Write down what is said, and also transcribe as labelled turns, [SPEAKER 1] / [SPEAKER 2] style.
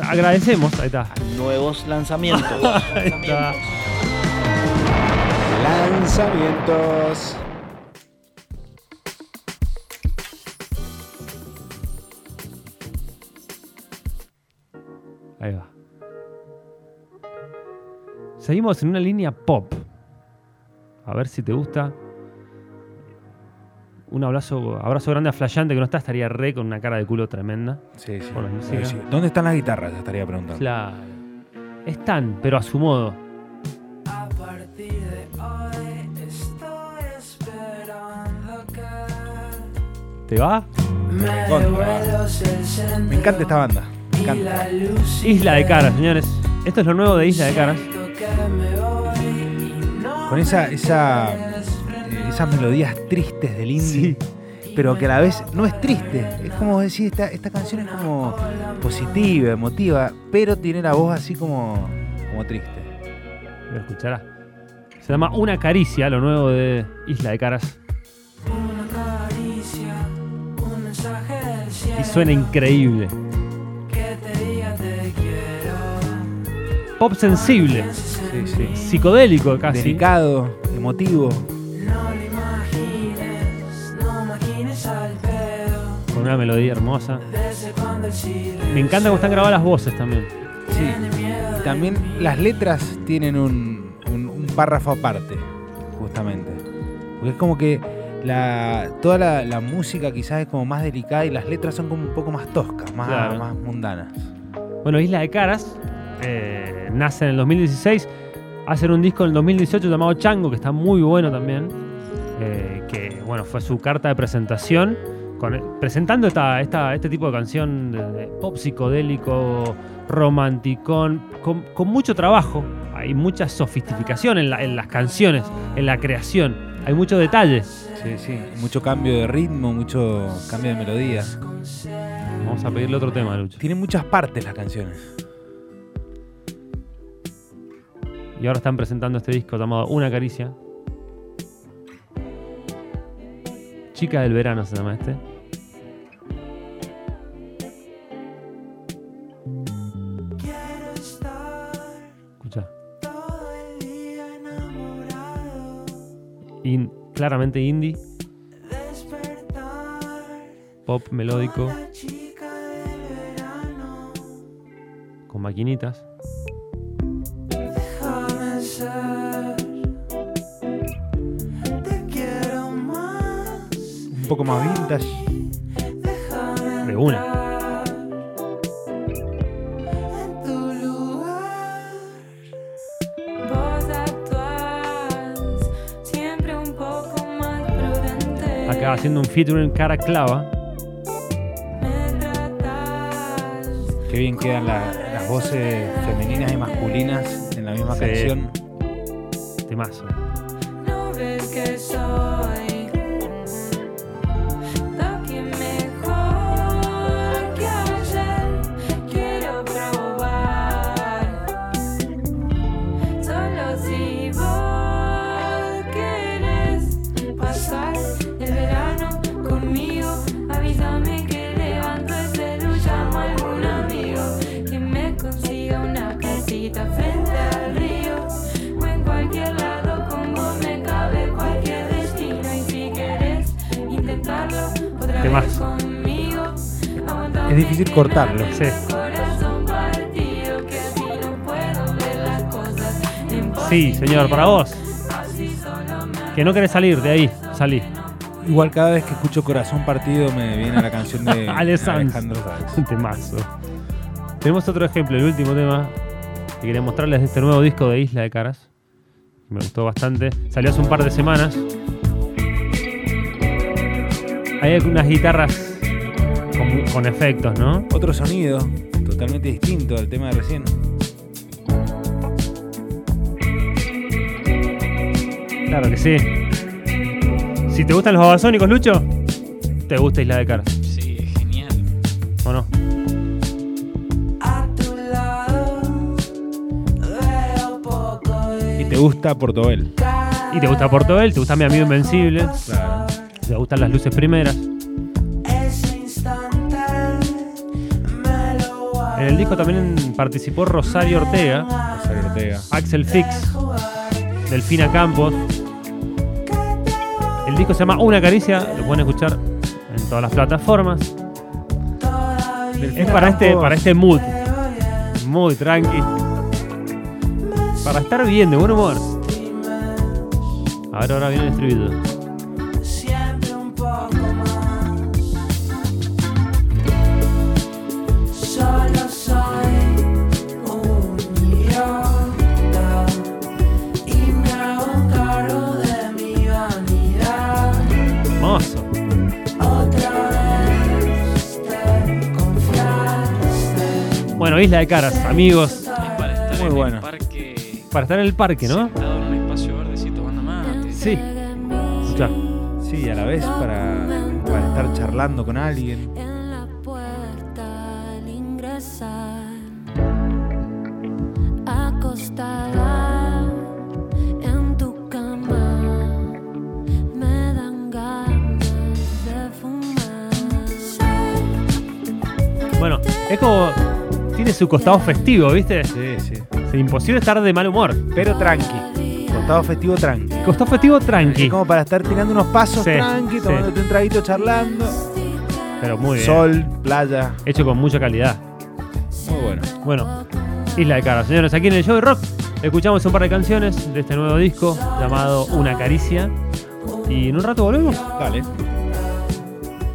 [SPEAKER 1] agradecemos, ahí está.
[SPEAKER 2] Nuevos lanzamientos.
[SPEAKER 1] Ahí está.
[SPEAKER 3] Lanzamientos.
[SPEAKER 1] Ahí va. Seguimos en una línea pop. A ver si te gusta. Un abrazo, abrazo grande a Flayante que no está, estaría re con una cara de culo tremenda.
[SPEAKER 3] Sí, sí. Sí, sí. ¿Dónde están las guitarras? Estaría preguntando.
[SPEAKER 1] Claro. Están, pero a su modo.
[SPEAKER 4] A partir de hoy estoy esperando que
[SPEAKER 1] ¿Te va?
[SPEAKER 4] me el
[SPEAKER 3] Me encanta esta banda. Me encanta.
[SPEAKER 1] Isla de Caras, señores. Esto es lo nuevo de Isla de Caras.
[SPEAKER 3] Con esa, esa, esas melodías tristes del indie, pero que a la vez no es triste. Es como decir, esta, esta canción es como positiva, emotiva, pero tiene la voz así como, como triste.
[SPEAKER 1] Lo escuchará. Se llama Una Caricia, lo nuevo de Isla de Caras.
[SPEAKER 4] Una caricia, un mensaje del cielo
[SPEAKER 1] Y suena increíble.
[SPEAKER 4] que te diga te quiero.
[SPEAKER 1] Pop sensible,
[SPEAKER 3] Sí, sí.
[SPEAKER 1] psicodélico casi.
[SPEAKER 3] Delicado, emotivo.
[SPEAKER 1] Una melodía hermosa. Me encanta cómo están grabadas las voces también.
[SPEAKER 3] Sí. también las letras tienen un, un- un párrafo aparte, justamente. Porque es como que la, toda la, la música quizás es como más delicada y las letras son como un poco más toscas, más,
[SPEAKER 1] Claro.
[SPEAKER 3] más mundanas.
[SPEAKER 1] Bueno, Isla de Caras eh, nace en el 2016. Hacen un disco en el 2018 llamado Chango, que está muy bueno también. eh, que bueno, fue su carta de presentación. Con- presentando esta, esta- este tipo de canción de, de pop psicodélico, romanticón, con, con mucho trabajo. Hay mucha sofisticación en, la- en las canciones, en la creación. Hay mucho detalle.
[SPEAKER 3] Sí, sí. Mucho cambio de ritmo, mucho cambio de melodía.
[SPEAKER 1] Vamos a pedirle otro tema, Lucho.
[SPEAKER 3] Tienen muchas partes las canciones.
[SPEAKER 1] Y ahora están presentando este disco llamado Una Caricia. Chica del verano se llama este. Escucha.
[SPEAKER 4] todo el día enamorado.
[SPEAKER 1] In- claramente indie,
[SPEAKER 4] Despertar
[SPEAKER 1] pop melódico,
[SPEAKER 4] la chica del verano.
[SPEAKER 1] con maquinitas.
[SPEAKER 4] Déjame ser. Te quiero más.
[SPEAKER 3] Un poco más vintage.
[SPEAKER 1] De una. Acá haciendo un featuring cara clava.
[SPEAKER 3] Qué bien quedan la- las voces femeninas y masculinas en la misma
[SPEAKER 1] Sí.
[SPEAKER 3] canción.
[SPEAKER 1] Temazo.
[SPEAKER 4] No ves que soy casita frente al río o en cualquier lado con vos me cabe cualquier destino y si querés intentarlo otra vez
[SPEAKER 1] Temazo.
[SPEAKER 4] conmigo aguantame
[SPEAKER 3] Es difícil cortarlo.
[SPEAKER 1] Sí. Sí, señor, para vos. Que no querés salir de ahí. Salí.
[SPEAKER 3] Igual cada vez que escucho Corazón Partido me viene la canción de
[SPEAKER 1] Sanz.
[SPEAKER 3] Alejandro Sanz.
[SPEAKER 1] Temazo. Tenemos otro ejemplo, el último tema que quería mostrarles este nuevo disco de Isla de Caras. Me gustó bastante. Salió hace un par de semanas. Hay unas guitarras con, con efectos, ¿no?
[SPEAKER 3] Otro sonido totalmente distinto al tema de recién.
[SPEAKER 1] Claro que sí. Si te gustan los babasónicos, Lucho, te gusta Isla de Caras,
[SPEAKER 3] Y te gusta Portobel.
[SPEAKER 1] Y te gusta Portobel, te gusta Mi Amigo Invencible,
[SPEAKER 3] Claro.
[SPEAKER 1] te gustan las luces primeras. En el disco también participó Rosario Ortega,
[SPEAKER 3] Rosario Ortega.
[SPEAKER 1] Axel Fix, Delfina Campos. El disco se llama Una Caricia, lo pueden escuchar en todas las plataformas. Es para este, para este mood. Muy tranqui. Para estar bien, de buen humor. A ver, ahora viene el estribillo.
[SPEAKER 5] siempre un poco más. Solo soy un idiota y me hago cargo de mi vanidad.
[SPEAKER 1] Hermoso.
[SPEAKER 5] Otra vez te confiaste.
[SPEAKER 1] Bueno, Isla de Caras, amigos.
[SPEAKER 2] Es para estar
[SPEAKER 3] Muy
[SPEAKER 2] en
[SPEAKER 3] bueno.
[SPEAKER 2] el parque.
[SPEAKER 1] Para estar en el parque, ¿no?
[SPEAKER 2] Sentado en un espacio verdecito tomando mate.
[SPEAKER 1] Sí. Escuchá.
[SPEAKER 3] Sí, a la vez para, para estar charlando con alguien.
[SPEAKER 4] En la puerta al ingresar, acostada en tu cama, me dan ganas de fumar.
[SPEAKER 1] Bueno, es como. Tiene su costado festivo, ¿viste?
[SPEAKER 3] Sí, sí.
[SPEAKER 1] Imposible estar de mal humor.
[SPEAKER 3] Pero tranqui. Costado festivo tranqui.
[SPEAKER 1] Costado festivo tranqui.
[SPEAKER 3] Es como para estar tirando unos pasos
[SPEAKER 1] Sí,
[SPEAKER 3] tranqui,
[SPEAKER 1] sí.
[SPEAKER 3] tomándote un traguito charlando.
[SPEAKER 1] Pero muy bien.
[SPEAKER 3] Sol, playa.
[SPEAKER 1] Hecho con mucha calidad.
[SPEAKER 3] Muy bueno.
[SPEAKER 1] Bueno, Isla de Caras. Señores, aquí en el Show de Rock escuchamos un par de canciones de este nuevo disco llamado Una Caricia. Y en un rato volvemos.
[SPEAKER 3] Dale.